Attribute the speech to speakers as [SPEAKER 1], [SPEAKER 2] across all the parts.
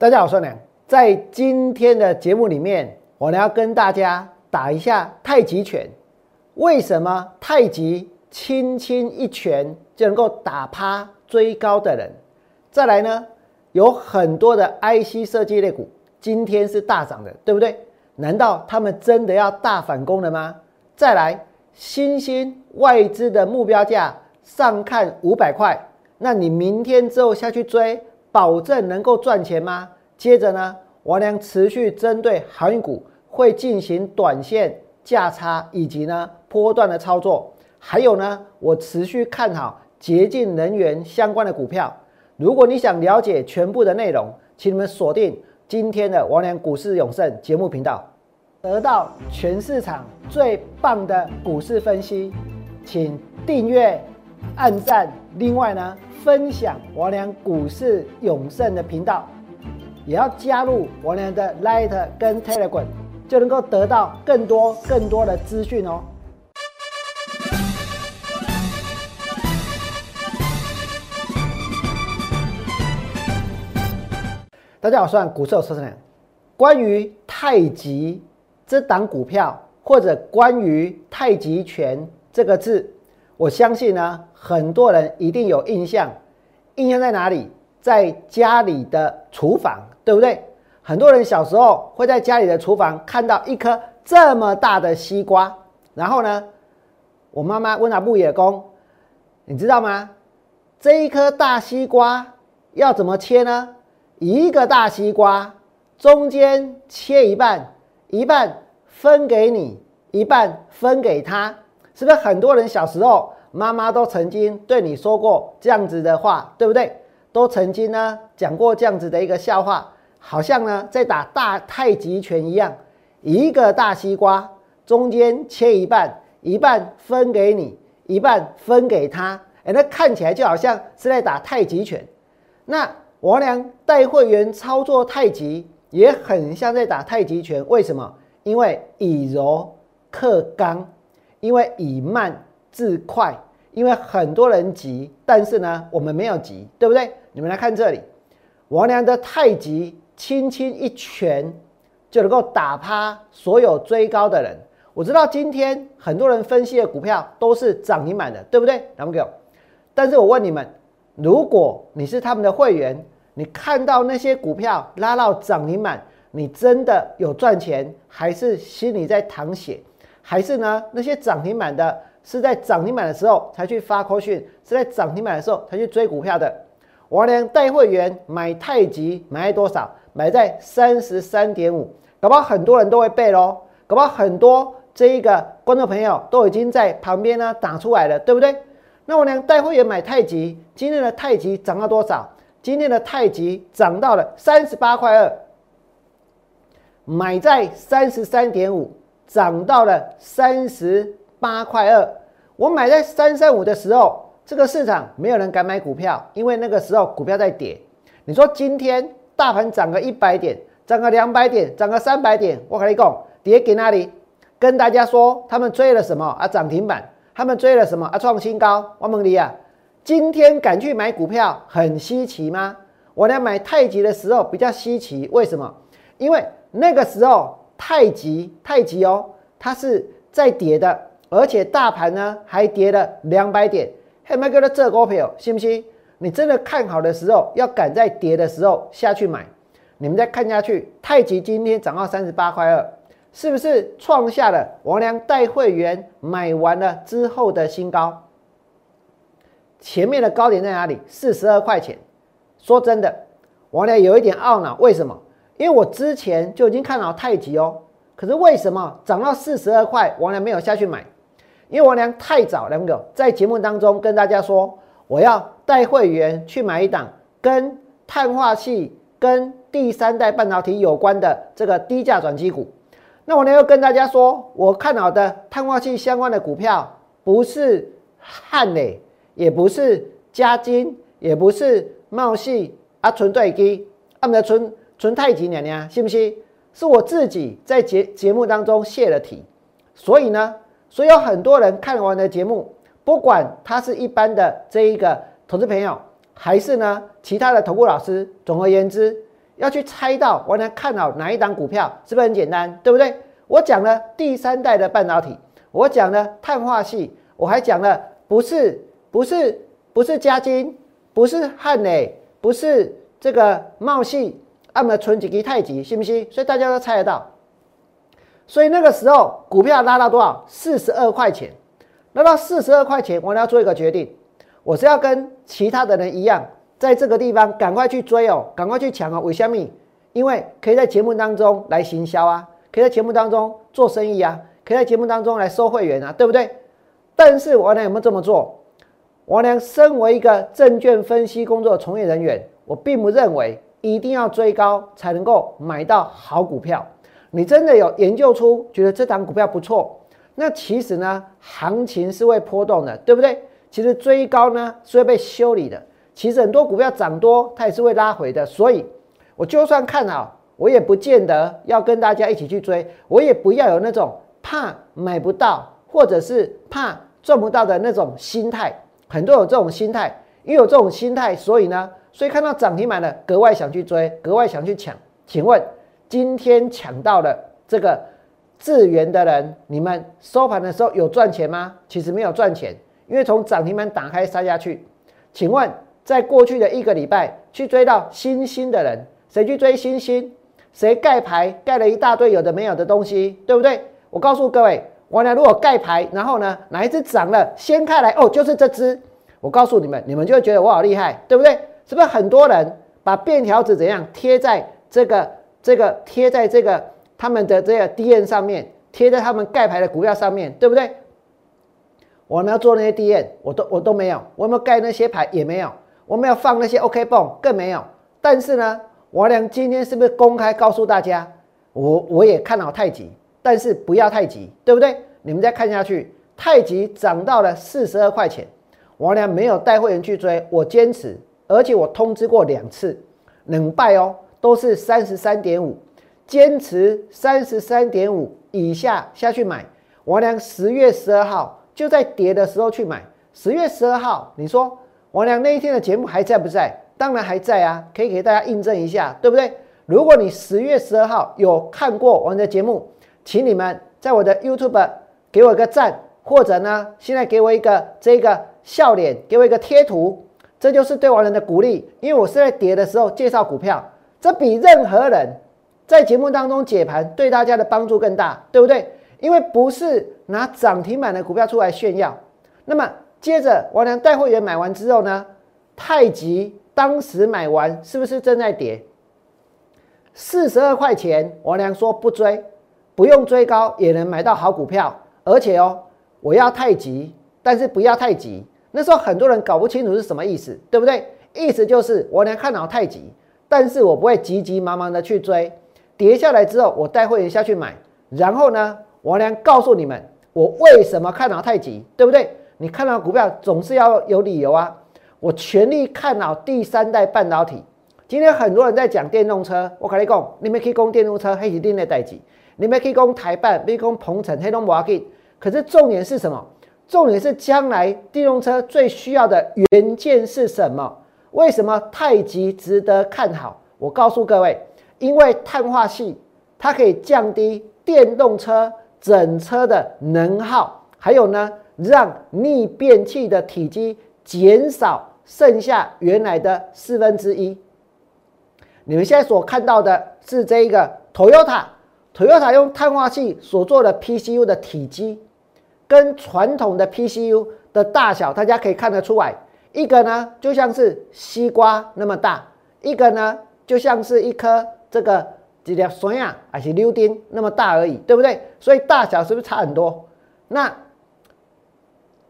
[SPEAKER 1] 大家好，我是梁。在今天的节目里面，我呢要跟大家打一下太极拳。为什么太极轻轻一拳就能够打趴追高的人？再来呢，有很多的 IC 设计类股今天是大涨的，对不对？难道他们真的要大反攻了吗？再来，新兴外资的目标价上看五百块，那你明天之后下去追？保证能够赚钱吗？接着呢，我俩持续针对航运股会进行短线价差以及呢波段的操作，还有呢，我持续看好洁净能源相关的股票。如果你想了解全部的内容，请你们锁定今天的王良股市永胜节目频道，得到全市场最棒的股市分析，请订阅、按赞。另外呢？分享王良股市永胜的频道，也要加入王良的 Light 跟 Telegram，就能够得到更多更多的资讯哦。大家好，我是股市有车神关于太极这档股票，或者关于太极拳这个字。我相信呢，很多人一定有印象，印象在哪里？在家里的厨房，对不对？很多人小时候会在家里的厨房看到一颗这么大的西瓜，然后呢，我妈妈问他木野公，你知道吗？这一颗大西瓜要怎么切呢？一个大西瓜中间切一半，一半分给你，一半分给他。是不是很多人小时候妈妈都曾经对你说过这样子的话，对不对？都曾经呢讲过这样子的一个笑话，好像呢在打大太极拳一样，一个大西瓜中间切一半，一半分给你，一半分给他，哎，那看起来就好像是在打太极拳。那我俩带会员操作太极也很像在打太极拳，为什么？因为以柔克刚。因为以慢制快，因为很多人急，但是呢，我们没有急，对不对？你们来看这里，王良的太极轻轻一拳就能够打趴所有追高的人。我知道今天很多人分析的股票都是涨停板的，对不对？来给我。但是我问你们，如果你是他们的会员，你看到那些股票拉到涨停板，你真的有赚钱，还是心里在淌血？还是呢？那些涨停板的，是在涨停板的时候才去发扣讯，是在涨停板的时候才去追股票的。我连带会员买太极买多少？买在三十三点五，搞不好很多人都会背喽。搞不好很多这一个观众朋友都已经在旁边呢打出来了，对不对？那我连带会员买太极，今天的太极涨到多少？今天的太极涨到了三十八块二，买在三十三点五。涨到了三十八块二，我买在三三五的时候，这个市场没有人敢买股票，因为那个时候股票在跌。你说今天大盘涨个一百点，涨个两百点，涨个三百点，我跟你讲，跌给哪里？跟大家说，他们追了什么啊？涨停板，他们追了什么啊？创新高。王蒙利啊，今天敢去买股票很稀奇吗？我来买太极的时候比较稀奇，为什么？因为那个时候。太极，太极哦，它是在跌的，而且大盘呢还跌了两百点。嘿，麦哥的这股票，信不信？你真的看好的时候，要赶在跌的时候下去买。你们再看下去，太极今天涨到三十八块二，是不是创下了王良带会员买完了之后的新高？前面的高点在哪里？四十二块钱。说真的，王良有一点懊恼，为什么？因为我之前就已经看好太极哦，可是为什么涨到四十二块，王良没有下去买？因为王良太早，两个在节目当中跟大家说，我要带会员去买一档跟碳化系、跟第三代半导体有关的这个低价转机股。那我呢又跟大家说，我看好的碳化器相关的股票，不是汉磊，也不是嘉金，也不是茂系啊，纯对基，啊，们的纯。纯太极娘娘信不信？是我自己在节节目当中泄了题，所以呢，所以有很多人看完的节目，不管他是一般的这一个投资朋友，还是呢其他的投顾老师，总而言之，要去猜到我能看好哪一档股票，是不是很简单？对不对？我讲了第三代的半导体，我讲了碳化系，我还讲了不是不是不是嘉金，不是汉磊，不是这个茂系，那么存几级太极，信不信？所以大家都猜得到。所以那个时候股票拉到多少？四十二块钱，拉到四十二块钱，我要做一个决定，我是要跟其他的人一样，在这个地方赶快去追哦，赶快去抢哦。为什么？因为可以在节目当中来行销啊。可以在节目当中做生意啊，可以在节目当中来收会员啊，对不对？但是王良有没有这么做？王良身为一个证券分析工作从业人员，我并不认为一定要追高才能够买到好股票。你真的有研究出觉得这档股票不错，那其实呢，行情是会波动的，对不对？其实追高呢是会被修理的。其实很多股票涨多，它也是会拉回的。所以，我就算看好。我也不见得要跟大家一起去追，我也不要有那种怕买不到或者是怕赚不到的那种心态。很多有这种心态，因为有这种心态，所以呢，所以看到涨停板的格外想去追，格外想去抢。请问今天抢到了这个智源的人，你们收盘的时候有赚钱吗？其实没有赚钱，因为从涨停板打开杀下去。请问在过去的一个礼拜去追到新兴的人，谁去追新兴？谁盖牌盖了一大堆有的没有的东西，对不对？我告诉各位，我呢如果盖牌，然后呢哪一只涨了，掀开来哦，就是这只。我告诉你们，你们就会觉得我好厉害，对不对？是不是很多人把便条纸怎样贴在这个这个贴在这个他们的这个 D N 上面，贴在他们盖牌的股票上面，对不对？我们要做那些 D N，我都我都没有，我有没有盖那些牌也没有，我没有放那些 OK 泵更没有。但是呢？王良今天是不是公开告诉大家，我我也看好太极，但是不要太极，对不对？你们再看下去，太极涨到了四十二块钱，王良没有带会员去追，我坚持，而且我通知过两次，冷败哦，都是三十三点五，坚持三十三点五以下下去买。王良十月十二号就在跌的时候去买，十月十二号，你说王良那一天的节目还在不在？当然还在啊，可以给大家印证一下，对不对？如果你十月十二号有看过我的节目，请你们在我的 YouTube 给我一个赞，或者呢，现在给我一个这个笑脸，给我一个贴图，这就是对王人的鼓励。因为我是在跌的时候介绍股票，这比任何人在节目当中解盘对大家的帮助更大，对不对？因为不是拿涨停板的股票出来炫耀。那么接着王良带会员买完之后呢，太极。当时买完是不是正在跌？四十二块钱，王良说不追，不用追高也能买到好股票，而且哦，我要太极，但是不要太急。那时候很多人搞不清楚是什么意思，对不对？意思就是我能看好太急，但是我不会急急忙忙的去追，跌下来之后我带会员下去买，然后呢，王良告诉你们我为什么看好太急，对不对？你看到股票总是要有理由啊。我全力看好第三代半导体。今天很多人在讲电动车，我跟你讲，你们可以讲电动车，黑是另类代际。你们可以讲台办，可以讲鹏程，黑龙摩根。可是重点是什么？重点是将来电动车最需要的元件是什么？为什么太极值得看好？我告诉各位，因为碳化系它可以降低电动车整车的能耗，还有呢，让逆变器的体积。减少剩下原来的四分之一。你们现在所看到的是这一个 Toyota，Toyota 用碳化系所做的 PCU 的体积，跟传统的 PCU 的大小，大家可以看得出来，一个呢就像是西瓜那么大，一个呢就像是一颗这个几条酸呀还是柳丁那么大而已，对不对？所以大小是不是差很多？那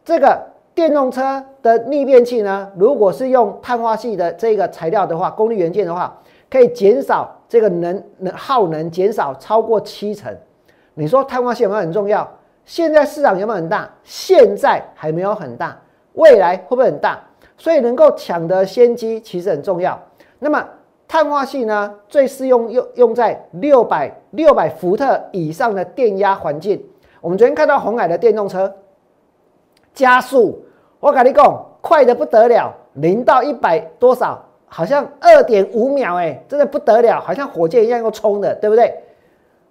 [SPEAKER 1] 这个。电动车的逆变器呢？如果是用碳化系的这个材料的话，功率元件的话，可以减少这个能能耗能减少超过七成。你说碳化系有没有很重要？现在市场有没有很大？现在还没有很大，未来会不会很大？所以能够抢得先机其实很重要。那么碳化系呢，最适用用用在六百六百伏特以上的电压环境。我们昨天看到红海的电动车加速。我跟你讲，快的不得了，零到一百多少？好像二点五秒，哎，真的不得了，好像火箭一样要冲的，对不对？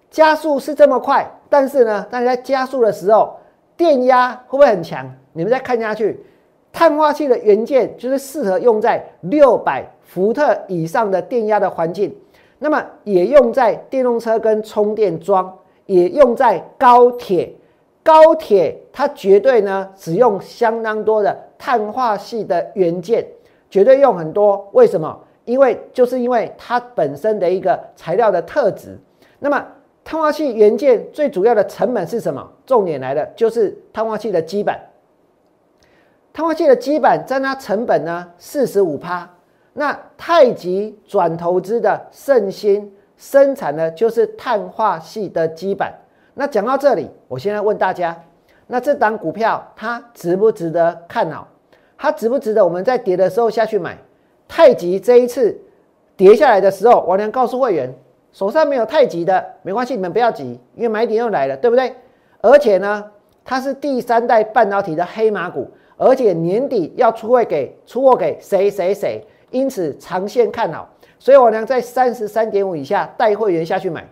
[SPEAKER 1] 加速是这么快，但是呢，当你在加速的时候，电压会不会很强？你们再看下去，碳化器的元件就是适合用在六百伏特以上的电压的环境，那么也用在电动车跟充电桩，也用在高铁。高铁它绝对呢使用相当多的碳化系的元件。绝对用很多，为什么？因为就是因为它本身的一个材料的特质。那么碳化器元件最主要的成本是什么？重点来了，就是碳化器的基板。碳化器的基板占它成本呢四十五趴。那太极转投资的圣芯生产的就是碳化系的基板。那讲到这里，我现在问大家，那这档股票它值不值得看好？它值不值得我们在跌的时候下去买？太极这一次跌下来的时候，王良告诉会员，手上没有太急的没关系，你们不要急，因为买点又来了，对不对？而且呢，它是第三代半导体的黑马股，而且年底要出货给出货给谁谁谁，因此长线看好，所以王良在三十三点五以下带会员下去买。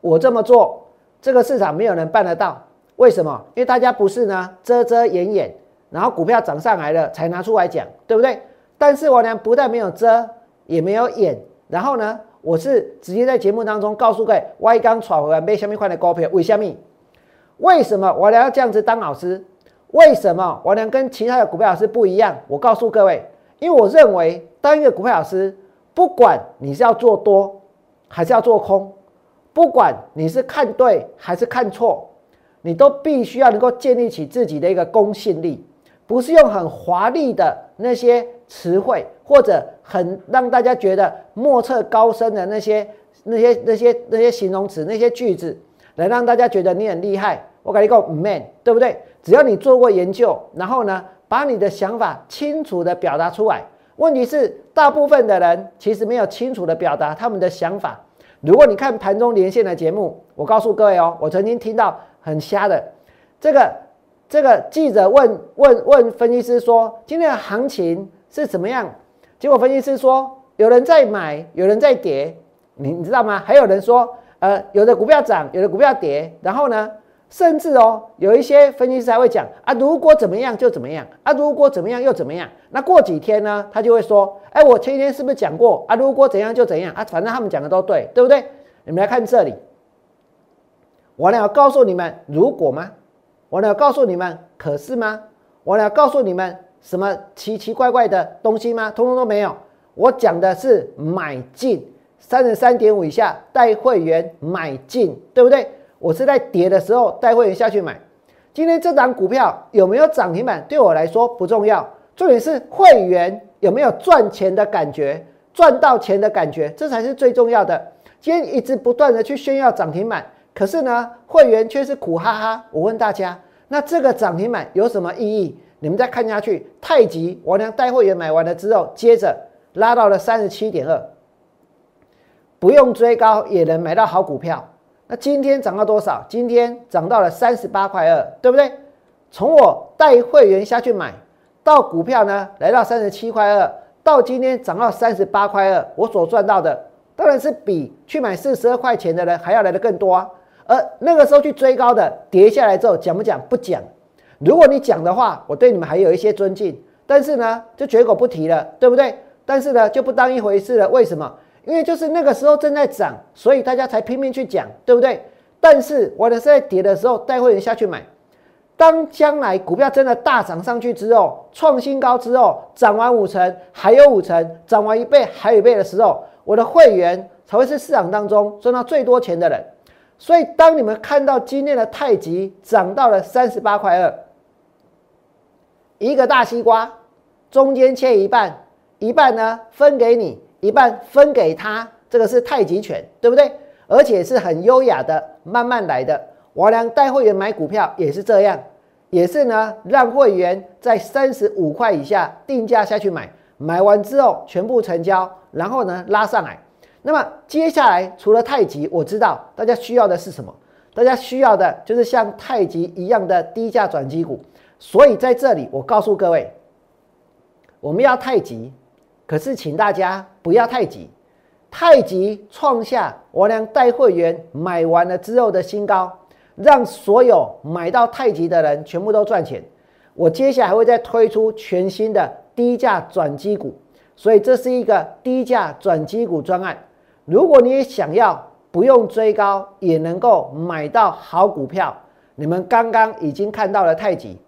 [SPEAKER 1] 我这么做，这个市场没有人办得到，为什么？因为大家不是呢遮遮掩掩。然后股票涨上来了才拿出来讲，对不对？但是我呢不但没有遮，也没有掩，然后呢，我是直接在节目当中告诉各位，，Y 刚传回来买下面块的股票，为什么？为什么我要这样子当老师？为什么我能跟其他的股票老师不一样？我告诉各位，因为我认为当一个股票老师，不管你是要做多还是要做空，不管你是看对还是看错，你都必须要能够建立起自己的一个公信力。不是用很华丽的那些词汇，或者很让大家觉得莫测高深的那些、那些、那些、那些形容词、那些句子，来让大家觉得你很厉害。我跟你讲，man，对不对？只要你做过研究，然后呢，把你的想法清楚的表达出来。问题是，大部分的人其实没有清楚的表达他们的想法。如果你看盘中连线的节目，我告诉各位哦，我曾经听到很瞎的这个。这个记者问问问分析师说：“今天的行情是怎么样？”结果分析师说：“有人在买，有人在跌，你你知道吗？还有人说，呃，有的股票涨，有的股票跌。然后呢，甚至哦，有一些分析师还会讲啊，如果怎么样就怎么样啊，如果怎么样又怎么样。那过几天呢，他就会说：，哎，我前一天是不是讲过啊？如果怎样就怎样啊？反正他们讲的都对，对不对？你们来看这里，我呢要告诉你们，如果吗？”我要告诉你们，可是吗？我要告诉你们什么奇奇怪怪的东西吗？通通都没有。我讲的是买进三十三点五以下带会员买进，对不对？我是在跌的时候带会员下去买。今天这档股票有没有涨停板，对我来说不重要，重点是会员有没有赚钱的感觉，赚到钱的感觉，这才是最重要的。今天一直不断的去炫耀涨停板。可是呢，会员却是苦哈哈。我问大家，那这个涨停板有什么意义？你们再看下去，太极我娘带会员买完了之后，接着拉到了三十七点二，不用追高也能买到好股票。那今天涨到多少？今天涨到了三十八块二，对不对？从我带会员下去买到股票呢，来到三十七块二，到今天涨到三十八块二，我所赚到的当然是比去买四十二块钱的人还要来的更多啊。而那个时候去追高的，跌下来之后讲不讲？不讲。如果你讲的话，我对你们还有一些尊敬。但是呢，就绝口不提了，对不对？但是呢，就不当一回事了。为什么？因为就是那个时候正在涨，所以大家才拼命去讲，对不对？但是我的是在跌的时候带会员下去买。当将来股票真的大涨上去之后，创新高之后，涨完五成，还有五成，涨完一倍，还有一倍的时候，我的会员才会是市场当中赚到最多钱的人。所以，当你们看到今天的太极涨到了三十八块二，一个大西瓜，中间切一半，一半呢分给你，一半分给他，这个是太极拳，对不对？而且是很优雅的，慢慢来的。我俩带会员买股票也是这样，也是呢，让会员在三十五块以下定价下去买，买完之后全部成交，然后呢拉上来。那么接下来，除了太极，我知道大家需要的是什么？大家需要的就是像太极一样的低价转机股。所以在这里，我告诉各位，我们要太极，可是请大家不要太急，太极创下我俩带会员买完了之后的新高，让所有买到太极的人全部都赚钱。我接下来还会再推出全新的低价转机股，所以这是一个低价转机股专案。如果你也想要不用追高也能够买到好股票，你们刚刚已经看到了太极。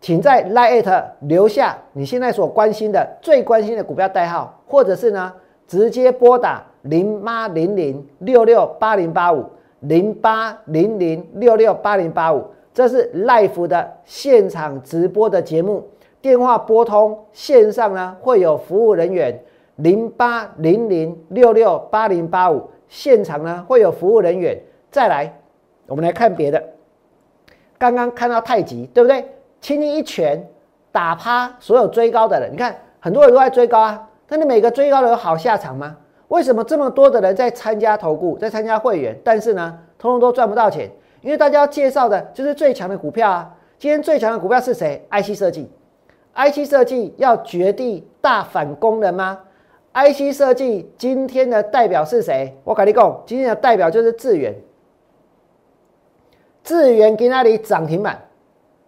[SPEAKER 1] 请在 Lite 留下你现在所关心的、最关心的股票代号，或者是呢，直接拨打零八零零六六八零八五零八零零六六八零八五，这是 Life 的现场直播的节目，电话拨通线上呢会有服务人员零八零零六六八零八五，现场呢会有服务人员。再来，我们来看别的，刚刚看到太极，对不对？轻轻一拳打趴所有追高的人，你看很多人都在追高啊，但你每个追高的有好下场吗？为什么这么多的人在参加投顾，在参加会员，但是呢，通通都赚不到钱？因为大家要介绍的就是最强的股票啊。今天最强的股票是谁？IC 设计，IC 设计要绝地大反攻了吗？IC 设计今天的代表是谁？我跟你讲，今天的代表就是智源，智源给那里涨停板。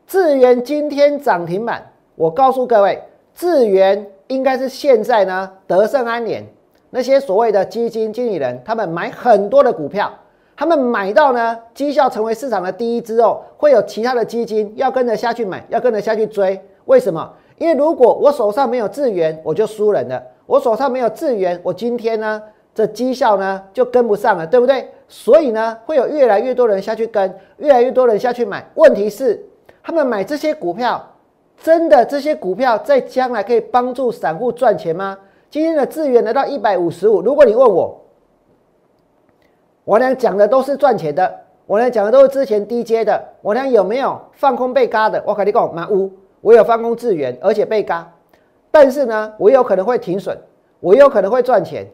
[SPEAKER 1] 智源今天涨停板，我告诉各位，智源应该是现在呢德胜安联那些所谓的基金经理人，他们买很多的股票，他们买到呢绩效成为市场的第一之后，会有其他的基金要跟着下去买，要跟着下去追。为什么？因为如果我手上没有智源，我就输人了。我手上没有资源，我今天呢这绩效呢就跟不上了，对不对？所以呢会有越来越多人下去跟，越来越多人下去买。问题是。他们买这些股票，真的这些股票在将来可以帮助散户赚钱吗？今天的资源来到一百五十五，如果你问我，我俩讲的都是赚钱的，我俩讲的都是之前低阶的，我俩有没有放空被嘎的？我肯定讲满屋，我有放空资源，而且被嘎，但是呢，我有可能会停损，我有可能会赚钱，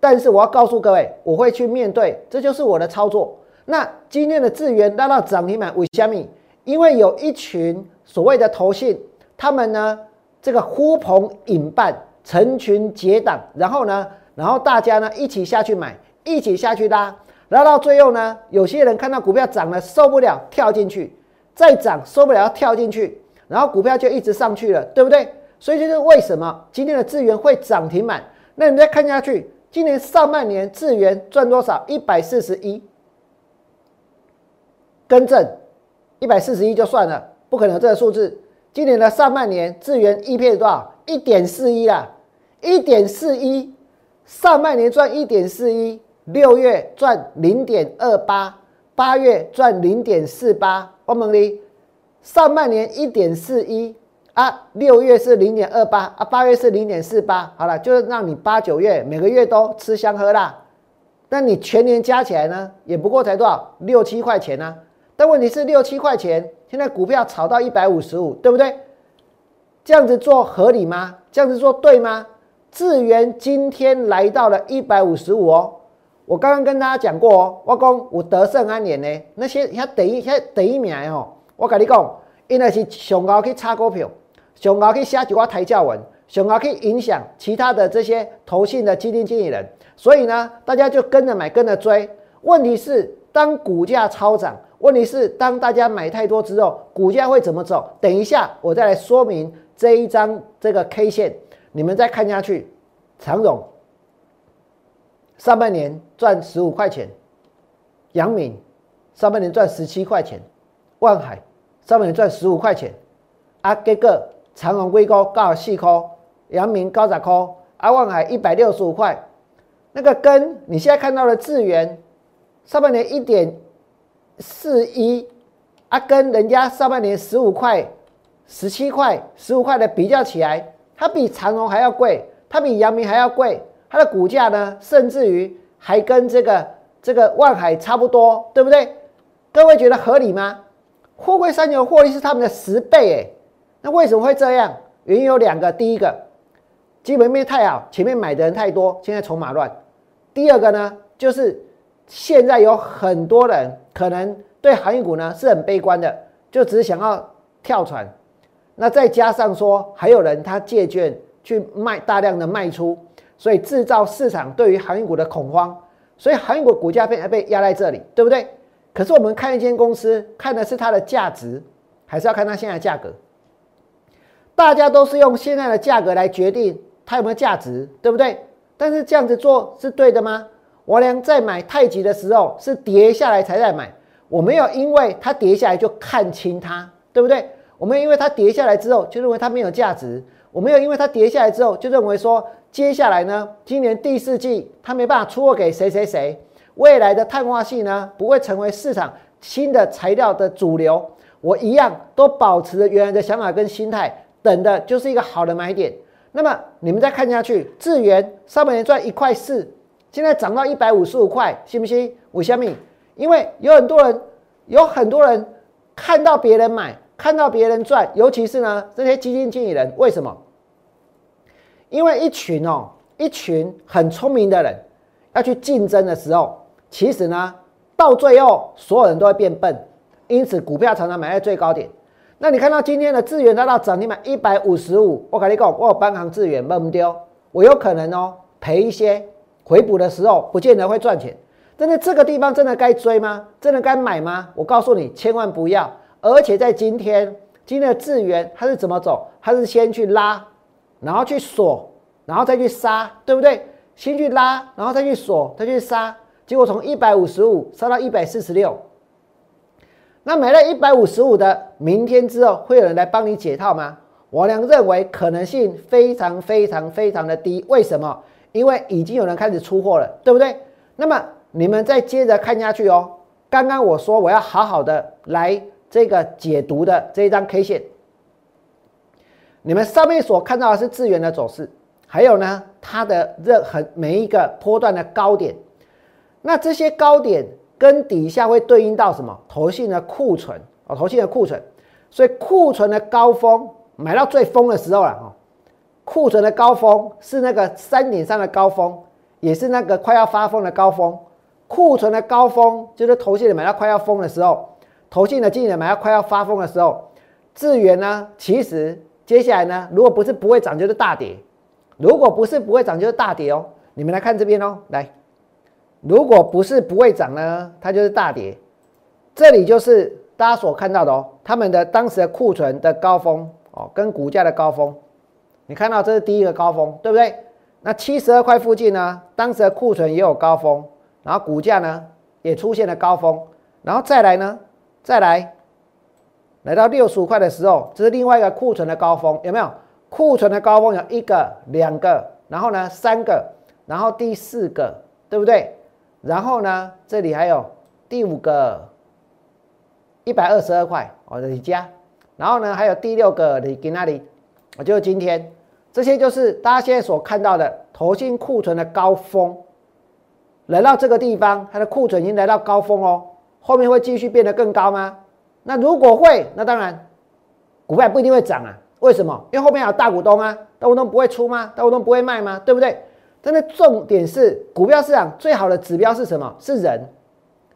[SPEAKER 1] 但是我要告诉各位，我会去面对，这就是我的操作。那今天的资源拉到涨停板为虾米？因为有一群所谓的投信，他们呢，这个呼朋引伴，成群结党，然后呢，然后大家呢一起下去买，一起下去拉，拉到最后呢，有些人看到股票涨了受不了，跳进去，再涨受不了跳进去，然后股票就一直上去了，对不对？所以就是为什么今天的资源会涨停板？那你再看下去，今年上半年资源赚多少？一百四十一，更正。一百四十一就算了，不可能这个数字。今年的上半年，智元 E P 多少？一点四一啦，一点四一。上半年赚一点四一，六月赚零点二八，八月赚零点四八。我问你，上半年一点四一啊，六月是零点二八啊，八月是零点四八。好了，就是让你八九月每个月都吃香喝辣。那你全年加起来呢，也不过才多少？六七块钱呢？但问题是六七块钱，现在股票炒到一百五十五，对不对？这样子做合理吗？这样子做对吗？智源今天来到了一百五十五哦。我刚刚跟大家讲过哦，我讲有德胜安联呢，那些遐第一遐第一名哦，我跟你讲，因为是上高去炒股票，上高去写一寡抬轿文，上高去影响其他的这些投信的基金经理人，所以呢，大家就跟着买，跟着追。问题是，当股价超涨。问题是，当大家买太多之后，股价会怎么走？等一下，我再来说明这一张这个 K 线，你们再看下去。常总上半年赚十五块钱，阳明上半年赚十七块钱，万海上半年赚十五块钱，啊，这个长荣硅高高四块，阳明高十块，阿旺海一百六十五块。那个跟你现在看到的智源上半年一点。四一啊，跟人家上半年十五块、十七块、十五块的比较起来，它比长荣还要贵，它比阳明还要贵，它的股价呢，甚至于还跟这个这个万海差不多，对不对？各位觉得合理吗？货柜三牛获利是他们的十倍诶，那为什么会这样？原因有两个，第一个基本面太好，前面买的人太多，现在筹码乱；第二个呢，就是现在有很多人。可能对航运股呢是很悲观的，就只是想要跳船。那再加上说，还有人他借券去卖大量的卖出，所以制造市场对于航运股的恐慌，所以航运股股价被被压在这里，对不对？可是我们看一间公司，看的是它的价值，还是要看它现在价格？大家都是用现在的价格来决定它有没有价值，对不对？但是这样子做是对的吗？我俩在买太极的时候是跌下来才在买，我没有因为它跌下来就看清它，对不对？我们因为它跌下来之后就认为它没有价值，我没有因为它跌下来之后就认为说接下来呢，今年第四季它没办法出货给谁谁谁，未来的碳化系呢不会成为市场新的材料的主流，我一样都保持着原来的想法跟心态。等的就是一个好的买点。那么你们再看下去，智源上半年赚一块四，现在涨到一百五十五块，信不信？五小米，因为有很多人，有很多人看到别人买，看到别人赚，尤其是呢这些基金经理人，为什么？因为一群哦，一群很聪明的人要去竞争的时候，其实呢到最后所有人都会变笨，因此股票常常买在最高点。那你看到今天的资源达到涨停板一百五十五，我跟你讲，我有半行资源卖不丢，我有可能哦赔一些，回补的时候不见得会赚钱。但是这个地方真的该追吗？真的该买吗？我告诉你，千万不要。而且在今天，今天的资源它是怎么走？它是先去拉，然后去锁，然后再去杀，对不对？先去拉，然后再去锁，再去杀，结果从一百五十五杀到一百四十六。那买了一百五十五的，明天之后会有人来帮你解套吗？我俩认为可能性非常非常非常的低。为什么？因为已经有人开始出货了，对不对？那么你们再接着看下去哦。刚刚我说我要好好的来这个解读的这一张 K 线，你们上面所看到的是资源的走势，还有呢它的任何每一个波段的高点，那这些高点。跟底下会对应到什么？投信的库存哦，投信的库存，所以库存的高峰买到最疯的时候了哦。库存的高峰是那个三点三的高峰，也是那个快要发疯的高峰。库存的高峰就是投信的买到快要疯的时候，投信的经理买到快要发疯的时候。智源呢，其实接下来呢，如果不是不会涨，就是大跌；如果不是不会涨，就是大跌哦。你们来看这边哦，来。如果不是不会涨呢，它就是大跌。这里就是大家所看到的哦，他们的当时的库存的高峰哦，跟股价的高峰，你看到这是第一个高峰，对不对？那七十二块附近呢，当时的库存也有高峰，然后股价呢也出现了高峰，然后再来呢，再来来到六十五块的时候，这是另外一个库存的高峰，有没有？库存的高峰有一个、两个，然后呢三个，然后第四个，对不对？然后呢，这里还有第五个一百二十二块我的加，然后呢还有第六个你给那里，我就是今天，这些就是大家现在所看到的投信库存的高峰，来到这个地方，它的库存已经来到高峰哦，后面会继续变得更高吗？那如果会，那当然股票不一定会涨啊，为什么？因为后面有大股东啊，大股东不会出吗？大股东不会卖吗？对不对？但是重点是，股票市场最好的指标是什么？是人，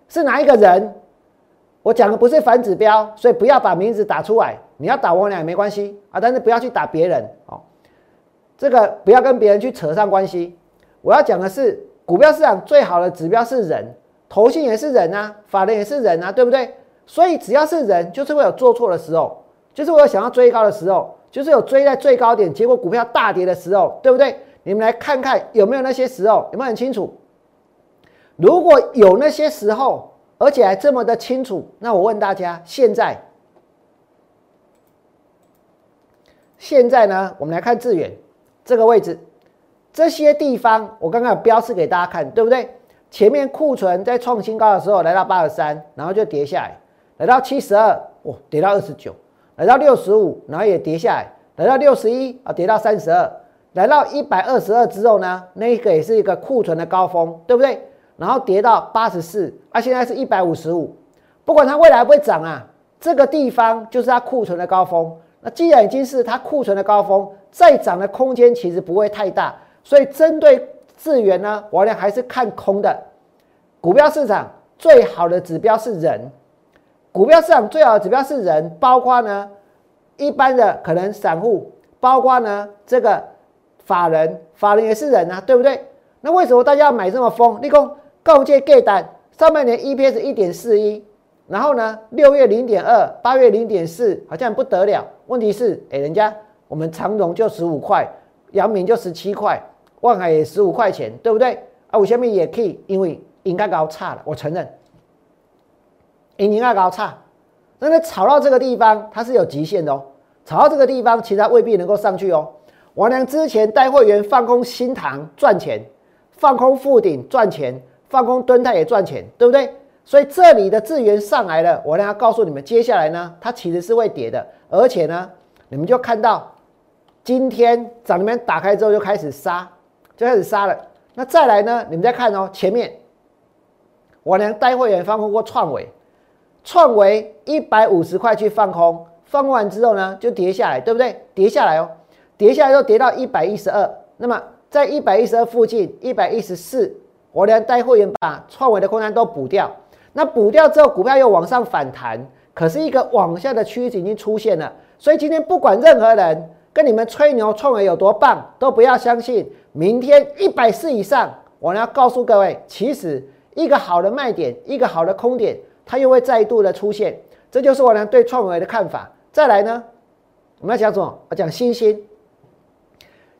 [SPEAKER 1] 是哪一个人？我讲的不是反指标，所以不要把名字打出来。你要打我俩也没关系啊，但是不要去打别人哦。这个不要跟别人去扯上关系。我要讲的是，股票市场最好的指标是人，投信也是人啊，法人也是人啊，对不对？所以只要是人，就是会有做错的时候，就是我有想要追高的时候，就是有追在最高点，结果股票大跌的时候，对不对？你们来看看有没有那些时候，有没有很清楚？如果有那些时候，而且还这么的清楚，那我问大家，现在，现在呢？我们来看致远这个位置，这些地方我刚刚有标示给大家看，对不对？前面库存在创新高的时候来到八十三，然后就跌下来，来到七十二，哇，跌到二十九，来到六十五，然后也跌下来，来到六十一啊，跌到三十二。来到一百二十二之后呢，那个也是一个库存的高峰，对不对？然后跌到八十四，啊，现在是一百五十五。不管它未来会不会涨啊，这个地方就是它库存的高峰。那既然已经是它库存的高峰，再涨的空间其实不会太大。所以针对资源呢，我呢还是看空的。股票市场最好的指标是人，股票市场最好的指标是人，包括呢一般的可能散户，包括呢这个。法人，法人也是人啊，对不对？那为什么大家要买这么疯？立功告诫给单，上半年 EPS 一点四一，然后呢，六月零点二，八月零点四，好像不得了。问题是，哎，人家我们长荣就十五块，阳明就十七块，万海也十五块钱，对不对？啊，我下面也可以，因为应该高差了，我承认，应该高差。那么炒到这个地方，它是有极限的哦。炒到这个地方，其他未必能够上去哦。王良之前带会员放空新塘赚钱，放空富鼎赚钱，放空敦泰也赚钱，对不对？所以这里的资源上来了，我呢要告诉你们，接下来呢，它其实是会跌的，而且呢，你们就看到今天涨停板打开之后就开始杀，就开始杀了。那再来呢，你们再看哦，前面我呢带会员放空过创维。创维一百五十块去放空，放完之后呢，就跌下来，对不对？跌下来哦，跌下来之后跌到一百一十二，那么在一百一十二附近，一百一十四，我连带会员把创维的空单都补掉。那补掉之后，股票又往上反弹，可是一个往下的趋势已经出现了。所以今天不管任何人跟你们吹牛，创维有多棒，都不要相信。明天一百四以上，我要告诉各位，其实一个好的卖点，一个好的空点。它又会再度的出现，这就是我呢对创维的看法。再来呢，我们要讲什么？要讲新兴，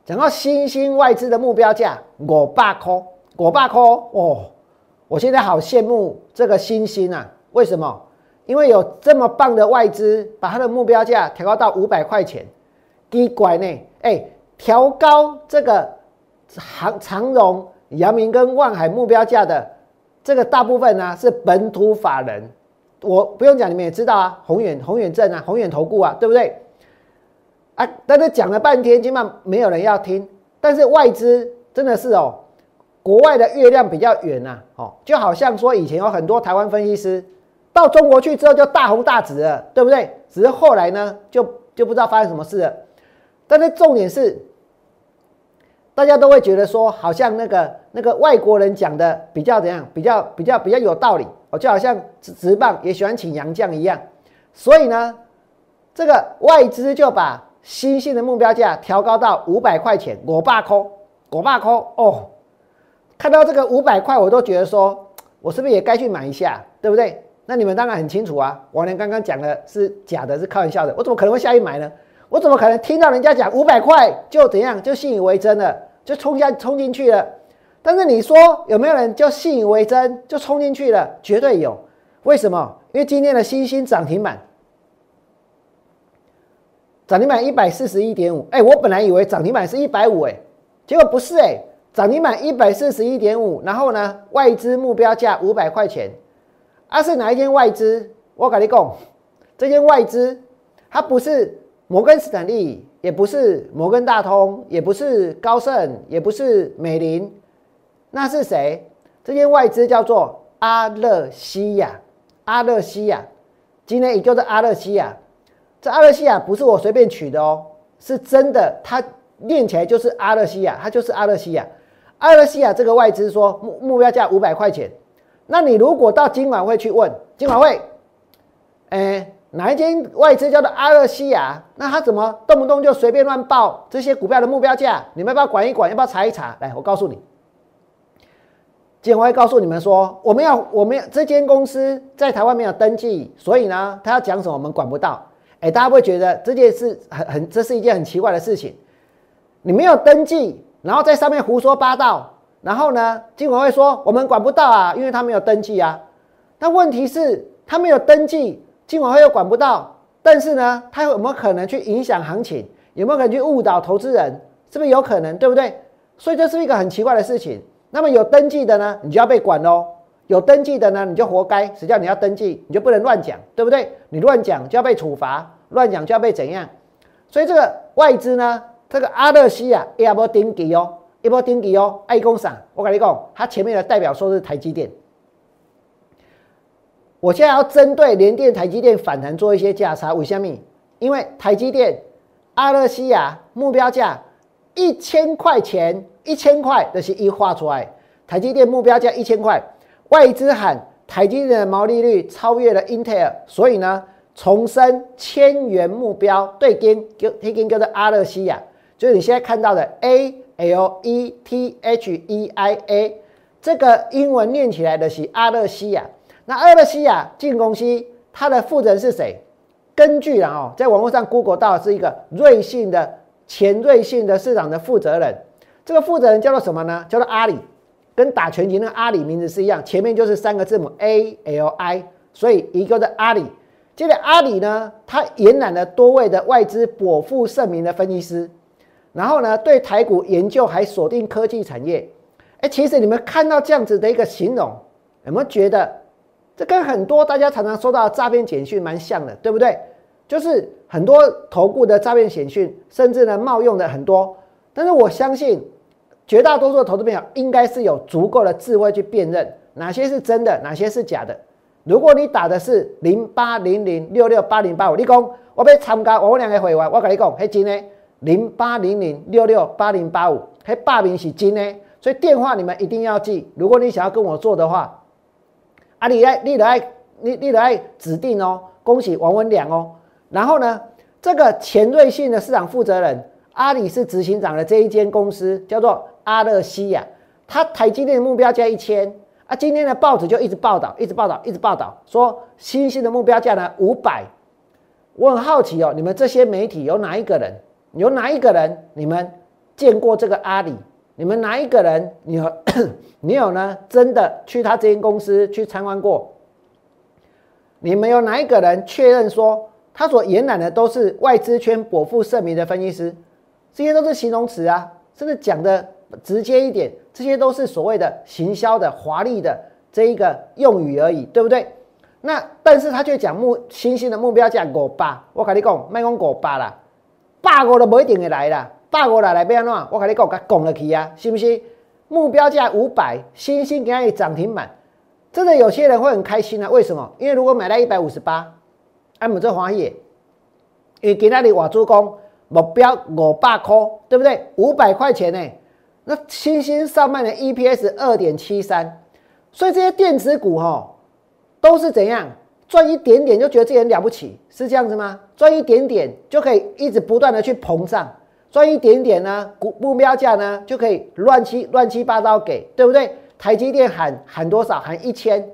[SPEAKER 1] 讲到新兴外资的目标价，我爸抠，我爸抠哦！我现在好羡慕这个新兴啊！为什么？因为有这么棒的外资，把它的目标价调高到五百块钱，低拐呢？哎，调高这个长长荣、阳明跟万海目标价的。这个大部分呢是本土法人，我不用讲，你们也知道啊，宏远、宏远证啊，宏远投顾啊，对不对？啊，但是讲了半天，基本上没有人要听。但是外资真的是哦，国外的月亮比较圆呐，哦，就好像说以前有很多台湾分析师到中国去之后就大红大紫了，对不对？只是后来呢，就就不知道发生什么事了。但是重点是。大家都会觉得说，好像那个那个外国人讲的比较怎样，比较比较比较有道理哦，就好像直直棒也喜欢请洋将一样。所以呢，这个外资就把新兴的目标价调高到五百块钱，我爸抠，我爸抠哦。看到这个五百块，我都觉得说，我是不是也该去买一下，对不对？那你们当然很清楚啊，王良刚刚讲的是假的，是开玩笑的，我怎么可能会下去买呢？我怎么可能听到人家讲五百块就怎样就信以为真了？就冲下冲进去了，但是你说有没有人就信以为真就冲进去了？绝对有。为什么？因为今天的新兴涨停板，涨停板一百四十一点五。哎，我本来以为涨停板是一百五，哎，结果不是，哎，涨停板一百四十一点五。然后呢，外资目标价五百块钱。啊，是哪一间外资？我跟你讲，这间外资它不是摩根斯坦利。也不是摩根大通，也不是高盛，也不是美林，那是谁？这间外资叫做阿勒西亚，阿勒西亚，今天也叫做阿勒西亚。这阿勒西亚不是我随便取的哦，是真的，它念起来就是阿勒西亚，它就是阿勒西亚。阿勒西亚这个外资说目目标价五百块钱，那你如果到金管会去问金管会，哎。哪一间外资叫做阿勒西亚？那他怎么动不动就随便乱报这些股票的目标价？你们要不要管一管？要不要查一查？来，我告诉你，监会告诉你们说，我们要我们这间公司在台湾没有登记，所以呢，他要讲什么我们管不到。哎，大家会觉得这件事很很，这是一件很奇怪的事情。你没有登记，然后在上面胡说八道，然后呢，金管会说我们管不到啊，因为他没有登记啊。但问题是，他没有登记。金管会又管不到，但是呢，他有没有可能去影响行情？有没有可能去误导投资人？是不是有可能？对不对？所以这是一个很奇怪的事情。那么有登记的呢，你就要被管喽；有登记的呢，你就活该。实际上你要登记，你就不能乱讲，对不对？你乱讲就要被处罚，乱讲就要被怎样？所以这个外资呢，这个阿勒西亚也波登记哦，一波登记哦，爱工厂，我跟你讲，它前面的代表说是台积电。我现在要针对联电、台积电反弹做一些价差，为什么？因为台积电、阿勒西亚目标价一千块钱，一千块的是一画出来，台积电目标价一千块，外资喊台积电的毛利率超越了英特尔，所以呢，重申千元目标对跟就跟叫做阿勒西亚，就是你现在看到的 A L E T H E I A 这个英文念起来的是阿勒西亚。那阿勒西亚进公司，它的负责人是谁？根据啊，哦，在网络上 Google 到是一个瑞信的前瑞信的市场的负责人。这个负责人叫做什么呢？叫做阿里，跟打拳击那个阿里名字是一样，前面就是三个字母 A L I，所以一个的阿里。这个阿里呢，他延揽了多位的外资颇负盛名的分析师，然后呢，对台股研究还锁定科技产业。哎，其实你们看到这样子的一个形容，有没有觉得这跟很多大家常常收到的诈骗简讯蛮像的，对不对？就是很多头部的诈骗简讯，甚至呢冒用的很多。但是我相信，绝大多数的投资朋友应该是有足够的智慧去辨认哪些是真的，哪些是假的。如果你打的是零八零零六六八零八五，你讲我要参加我两个会员，我跟你讲，是真的。零八零零六六八零八五，那报名是真的，所以电话你们一定要记。如果你想要跟我做的话，啊，你来，你来，你你来指定哦。恭喜王文良哦。然后呢，这个前瑞信的市场负责人，阿里是执行长的这一间公司叫做阿勒西亚，他台积电的目标价一千。啊，今天的报纸就一直报道，一直报道，一直报道，说新兴的目标价呢五百。我很好奇哦，你们这些媒体有哪一个人，有哪一个人你们见过这个阿里？你们哪一个人，你有 你有呢？真的去他这间公司去参观过？你们有哪一个人确认说他所延揽的都是外资圈颇负盛名的分析师？这些都是形容词啊，甚至讲的。直接一点，这些都是所谓的行销的华丽的这一个用语而已，对不对？那但是他却讲目新兴的目标价五百，我跟你讲，卖讲五百啦，百五都不一定会来啦，百五来来变怎？我跟你讲，甲讲了去啊，是不是？目标价五百，新兴给它涨停板，真的有些人会很开心啊？为什么？因为如果买到一百五十八，按我这华野，因为给那里瓦珠工目标五百块，对不对？五百块钱呢？那新兴上半年 EPS 二点七三，所以这些电子股哈都是怎样赚一点点就觉得自己很了不起，是这样子吗？赚一点点就可以一直不断的去膨胀，赚一点点呢，股目标价呢就可以乱七乱七八糟给，对不对？台积电喊喊多少？喊一千，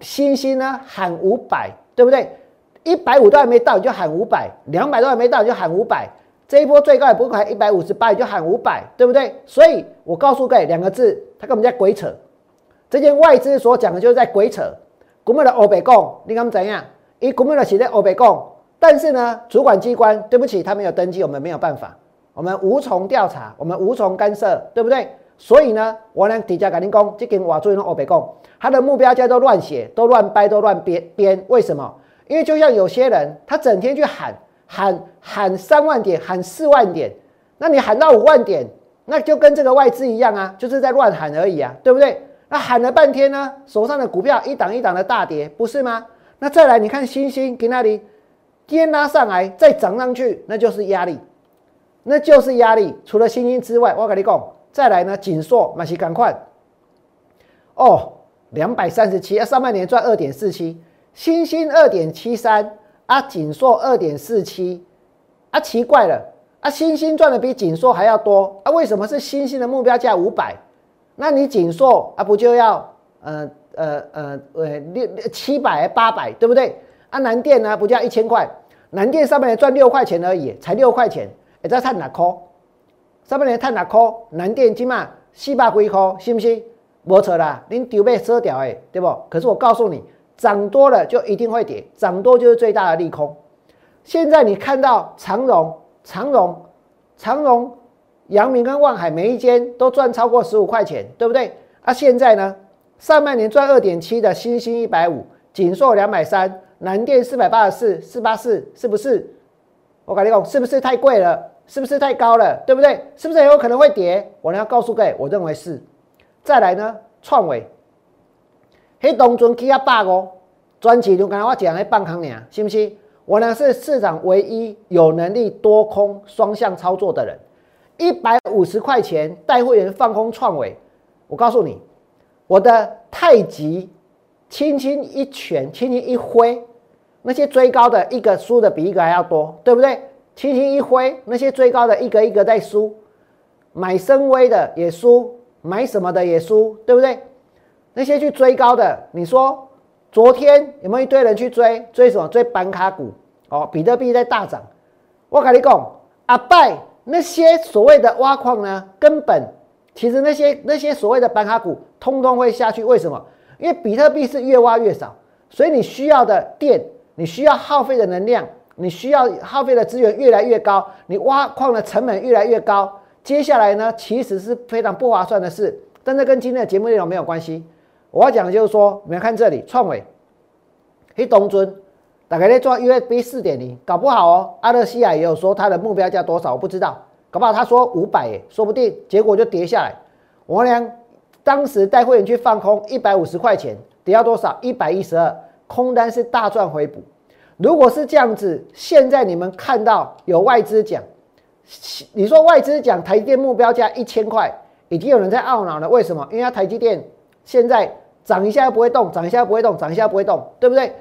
[SPEAKER 1] 新兴呢喊五百，对不对？一百五都还没到你就喊五百，两百都还没到你就喊五百。这一波最高也不过还一百五十八，也就喊五百，对不对？所以我告诉各位两个字，他根本在鬼扯。这件外资所讲的就是在鬼扯。股民的欧北共，你看怎样？以股民的写在欧北共，但是呢，主管机关对不起，他没有登记，我们没有办法，我们无从调查，我们无从干涉，对不对？所以呢，我呢底下赶紧讲，这跟我做一种欧北共，他的目标叫做乱写，都乱掰，都乱编编。为什么？因为就像有些人，他整天去喊。喊喊三万点，喊四万点，那你喊到五万点，那就跟这个外资一样啊，就是在乱喊而已啊，对不对？那喊了半天呢，手上的股票一档一档的大跌，不是吗？那再来，你看星星给那里，天拉上来再涨上去，那就是压力，那就是压力。除了星星之外，我跟你讲，再来呢，锦硕马西赶快哦，两百三十七，上半年赚二点四七，星星二点七三。啊，锦硕二点四七，啊，奇怪了，啊，星星赚的比锦硕还要多，啊，为什么是星星的目标价五百？那你锦硕啊，不就要呃呃呃呃六七百八百，对不对？啊，南电呢，不就要一千块？南电上半年赚六块钱而已，才六块钱，也在探哪块？上半年探哪块？南电起码四百几块，信不信？没错啦，您丢被赊掉诶，对不？可是我告诉你。涨多了就一定会跌，涨多就是最大的利空。现在你看到长荣、长荣、长荣、阳明跟万海，每一间都赚超过十五块钱，对不对？啊，现在呢，上半年赚二点七的新兴一百五，锦硕两百三，南电四百八十四，四八四，是不是？我跟你讲，是不是太贵了？是不是太高了？对不对？是不是很有可能会跌？我呢要告诉各位，我认为是。再来呢，创伟。黑东尊起啊百五，专辑就刚才我讲的半康尔，信不信？我呢是市场唯一有能力多空双向操作的人。一百五十块钱带会员放空创伟，我告诉你，我的太极轻轻一拳，轻轻一挥，那些追高的一个输的比一个还要多，对不对？轻轻一挥，那些追高的一个一个在输，买深威的也输，买什么的也输，对不对？那些去追高的，你说昨天有没有一堆人去追？追什么？追板卡股哦，比特币在大涨。我跟你讲，阿拜那些所谓的挖矿呢，根本其实那些那些所谓的板卡股，通通会下去。为什么？因为比特币是越挖越少，所以你需要的电，你需要耗费的能量，你需要耗费的资源越来越高，你挖矿的成本越来越高。接下来呢，其实是非常不划算的事，但这跟今天的节目内容没有关系。我要讲的就是说，你们看这里，创伟，黑东尊，大概在做 USB 四点零，搞不好哦，阿勒西亚也有说它的目标价多少，我不知道，搞不好他说五百，说不定结果就跌下来。我俩当时带会员去放空一百五十块钱，跌到多少？一百一十二，空单是大赚回补。如果是这样子，现在你们看到有外资讲，你说外资讲台积电目标价一千块，已经有人在懊恼了，为什么？因为它台积电现在。涨一下又不会动，涨一下不会动，涨一下不会动，对不对？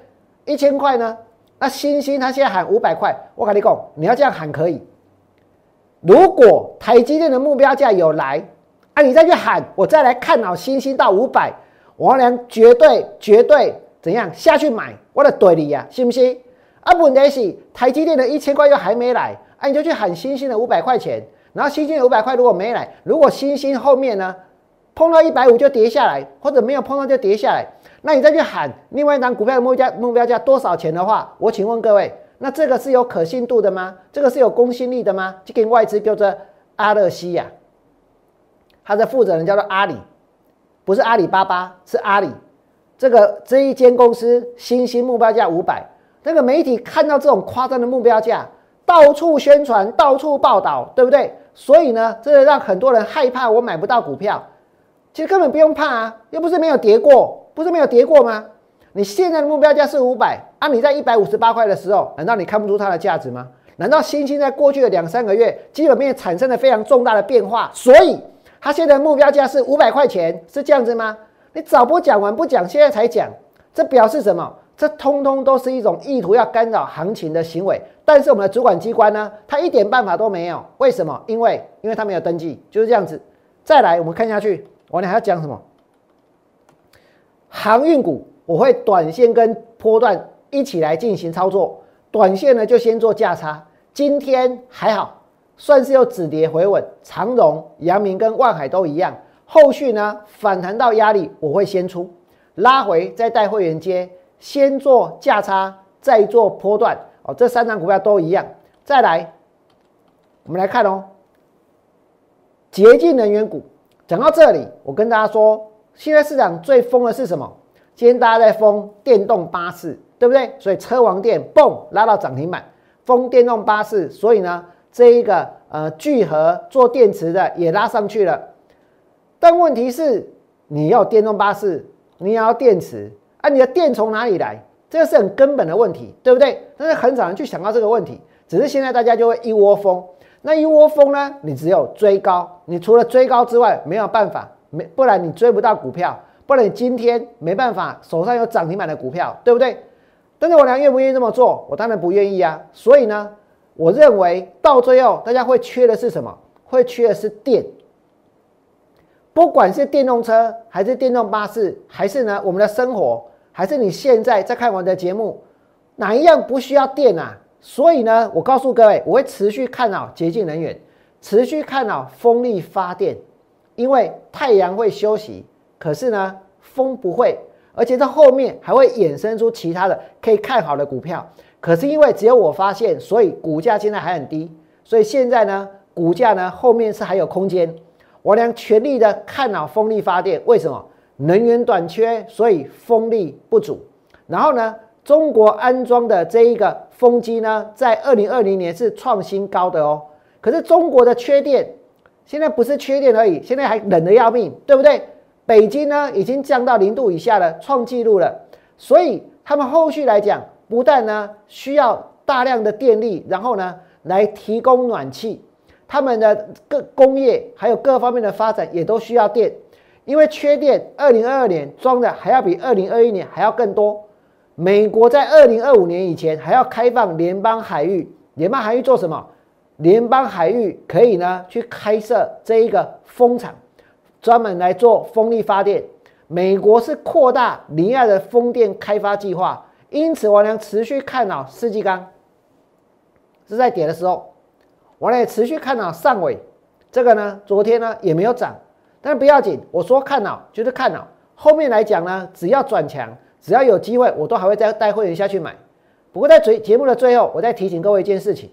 [SPEAKER 1] 一千块呢？那星星他现在喊五百块，我跟你讲，你要这样喊可以。如果台积电的目标价有来，啊，你再去喊，我再来看好星星到五百，王良绝对绝对怎样下去买？我的对你呀，信不信？啊，问题是台积电的一千块又还没来，啊，你就去喊星星的五百块钱，然后星星的五百块如果没来，如果星星后面呢？碰到一百五就跌下来，或者没有碰到就跌下来，那你再去喊另外一档股票的目标目标价多少钱的话，我请问各位，那这个是有可信度的吗？这个是有公信力的吗？就跟外资叫做阿勒西亚，他的负责人叫做阿里，不是阿里巴巴，是阿里。这个这一间公司新兴目标价五百，那个媒体看到这种夸张的目标价，到处宣传，到处报道，对不对？所以呢，这让很多人害怕，我买不到股票。其实根本不用怕啊，又不是没有跌过，不是没有跌过吗？你现在的目标价是五百啊，你在一百五十八块的时候，难道你看不出它的价值吗？难道星星在过去的两三个月基本面产生了非常重大的变化，所以它现在的目标价是五百块钱，是这样子吗？你早不讲完不讲，现在才讲，这表示什么？这通通都是一种意图要干扰行情的行为。但是我们的主管机关呢，他一点办法都没有。为什么？因为因为他没有登记，就是这样子。再来，我们看下去。我你还要讲什么？航运股我会短线跟波段一起来进行操作，短线呢就先做价差。今天还好，算是有止跌回稳。长荣、阳明跟万海都一样。后续呢反弹到压力，我会先出，拉回再带会员接，先做价差，再做波段。哦，这三张股票都一样。再来，我们来看哦，洁净能源股。讲到这里，我跟大家说，现在市场最疯的是什么？今天大家在疯电动巴士，对不对？所以车王电蹦拉到涨停板，疯电动巴士，所以呢，这一个呃聚合做电池的也拉上去了。但问题是，你要电动巴士，你也要电池啊，你的电从哪里来？这个是很根本的问题，对不对？但是很少人去想到这个问题，只是现在大家就会一窝蜂。那一窝蜂呢？你只有追高，你除了追高之外，没有办法，没不然你追不到股票，不然你今天没办法手上有涨停板的股票，对不对？但是我俩愿不愿意这么做？我当然不愿意啊。所以呢，我认为到最后大家会缺的是什么？会缺的是电，不管是电动车，还是电动巴士，还是呢我们的生活，还是你现在在看我的节目，哪一样不需要电啊？所以呢，我告诉各位，我会持续看好洁净能源，持续看好风力发电，因为太阳会休息，可是呢，风不会，而且在后面还会衍生出其他的可以看好的股票。可是因为只有我发现，所以股价现在还很低，所以现在呢，股价呢后面是还有空间。我俩全力的看好风力发电，为什么？能源短缺，所以风力不足。然后呢？中国安装的这一个风机呢，在二零二零年是创新高的哦。可是中国的缺电，现在不是缺电而已，现在还冷得要命，对不对？北京呢已经降到零度以下了，创纪录了。所以他们后续来讲，不但呢需要大量的电力，然后呢来提供暖气，他们的各工业还有各方面的发展也都需要电，因为缺电，二零二二年装的还要比二零二一年还要更多。美国在二零二五年以前还要开放联邦海域联邦海域做什么？联邦海域可以呢去开设这一个风场，专门来做风力发电。美国是扩大离岸的风电开发计划，因此王良持续看好世纪钢。是在跌的时候，王良也持续看好上尾。这个呢，昨天呢也没有涨，但是不要紧，我说看好就是看好。后面来讲呢，只要转强，只要有机会，我都还会再带会员下去买。不过在最节目的最后，我再提醒各位一件事情：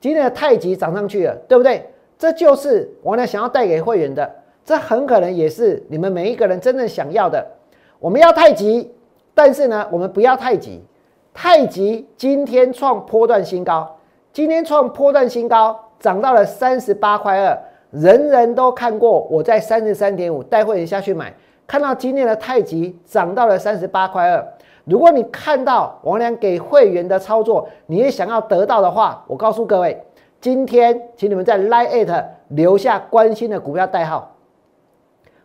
[SPEAKER 1] 今天的太极涨上去了，对不对？这就是我呢想要带给会员的。这很可能也是你们每一个人真正想要的。我们要太极，但是呢，我们不要太极。太极今天创波段新高，今天创波段新高，涨到了三十八块二。人人都看过我在三十三点五带会员下去买，看到今天的太极涨到了三十八块二。如果你看到王良给会员的操作，你也想要得到的话，我告诉各位，今天请你们在 Line 留下关心的股票代号。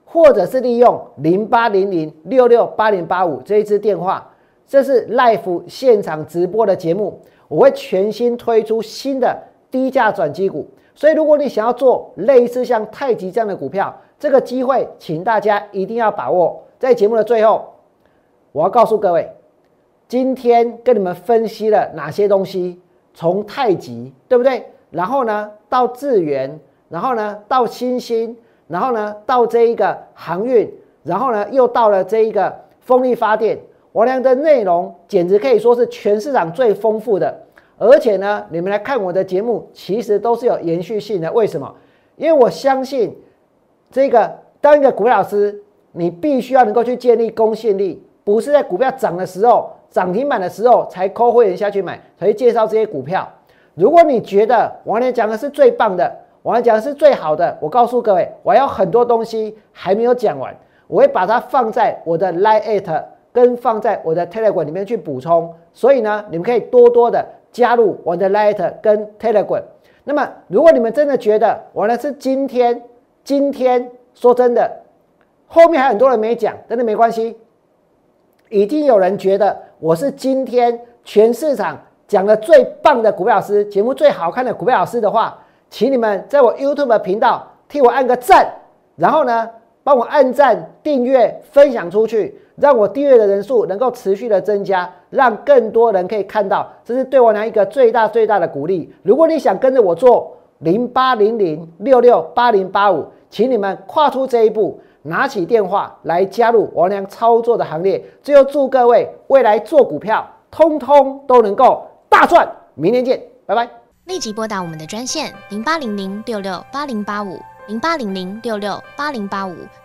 [SPEAKER 1] 或者是利用零八零零六六八零八五这一支电话，这是 Life 现场直播的节目，我会全新推出新的低价转机股，所以如果你想要做类似像太极这样的股票，这个机会，请大家一定要把握。在节目的最后，我要告诉各位，今天跟你们分析了哪些东西，从太极对不对？然后呢，到智源，然后呢，到新兴。然后呢，到这一个航运，然后呢，又到了这一个风力发电，我俩的内容简直可以说是全市场最丰富的。而且呢，你们来看我的节目，其实都是有延续性的。为什么？因为我相信，这个当一个股老师，你必须要能够去建立公信力，不是在股票涨的时候、涨停板的时候才扣会员下去买，才会介绍这些股票。如果你觉得我俩讲的是最棒的，我要讲的是最好的。我告诉各位，我要很多东西还没有讲完，我会把它放在我的 Line 跟放在我的 Telegram 里面去补充。所以呢，你们可以多多的加入我的 Line 跟 Telegram。那么，如果你们真的觉得我呢是今天，今天说真的，后面还很多人没讲，真的没关系。已经有人觉得我是今天全市场讲的最棒的股票老师，节目最好看的股票老师的话。请你们在我 YouTube 频道替我按个赞，然后呢，帮我按赞、订阅、分享出去，让我订阅的人数能够持续的增加，让更多人可以看到，这是对我来一个最大最大的鼓励。如果你想跟着我做零八零零六六八零八五，请你们跨出这一步，拿起电话来加入王良操作的行列。最后祝各位未来做股票，通通都能够大赚。明天见，拜拜。
[SPEAKER 2] 立即拨打我们的专线零八零零六六八零八五零八零零六六八零八五